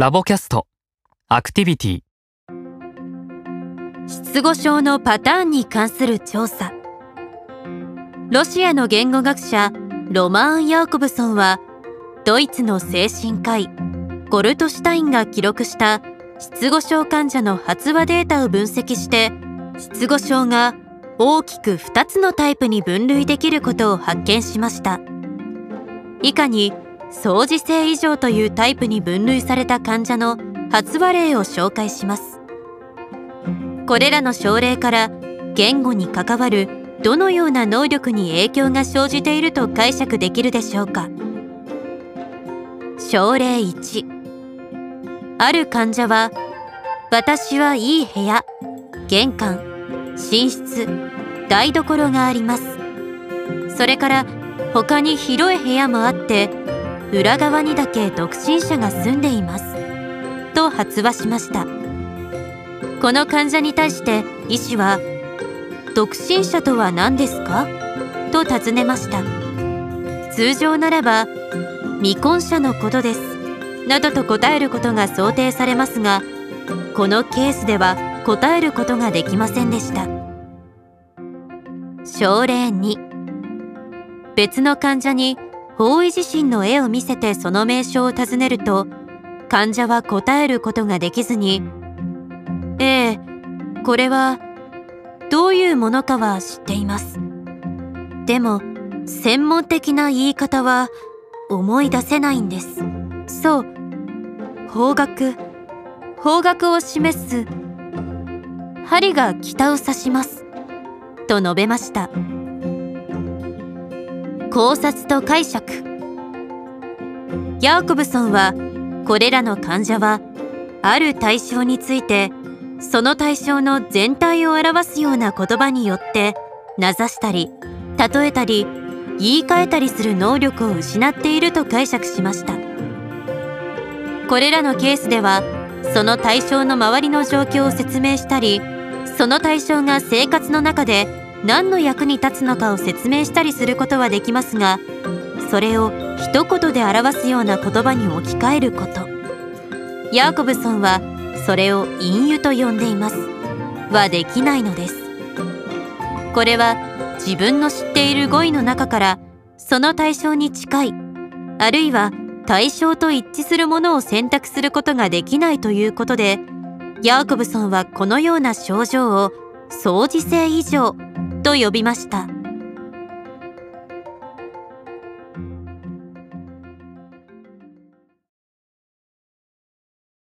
ラボキャスト。アクティビティ。失語症のパターンに関する調査。ロシアの言語学者ロマーン・ヤーコブソンはドイツの精神科医ゴルトシュタインが記録した失語症患者の発話データを分析して失語症が大きく2つのタイプに分類できることを発見しました。以下に相似性異常というタイプに分類された患者の発話例を紹介します。これらの症例から言語に関わるどのような能力に影響が生じていると解釈できるでしょうか。症例1ある患者は私はいい部屋玄関寝室台所があります。それから他に広い部屋もあって裏側にだけ独身者が住んでいます。と発話しました。この患者に対して医師は独身者とは何ですか？と尋ねました。通常ならば未婚者のことですなどと答えることが想定されますがこのケースでは答えることができませんでした。症例2別の患者に方位地震の絵を見せてその名称を尋ねると患者は答えることができずに「ええこれはどういうものかは知っています」でも専門的な言い方は思い出せないんです。そう。方角。方角を示す針が北を指します。と述べました。考察と解釈。ヤーコブソンはこれらの患者はある対象についてその対象の全体を表すような言葉によって名指したり例えたり言い換えたりする能力を失っていると解釈しました。これらのケースではその対象の周りの状況を説明したりその対象が生活の中で何の役に立つのかを説明したりすることはできますがそれを一言で表すような言葉に置き換えること。ヤーコブソンはそれを隠喩と呼んでいます。はできないのです。これは自分の知っている語彙の中からその対象に近いあるいは対象と一致するものを選択することができないということでヤーコブソンはこのような症状を相似性異常と呼びました。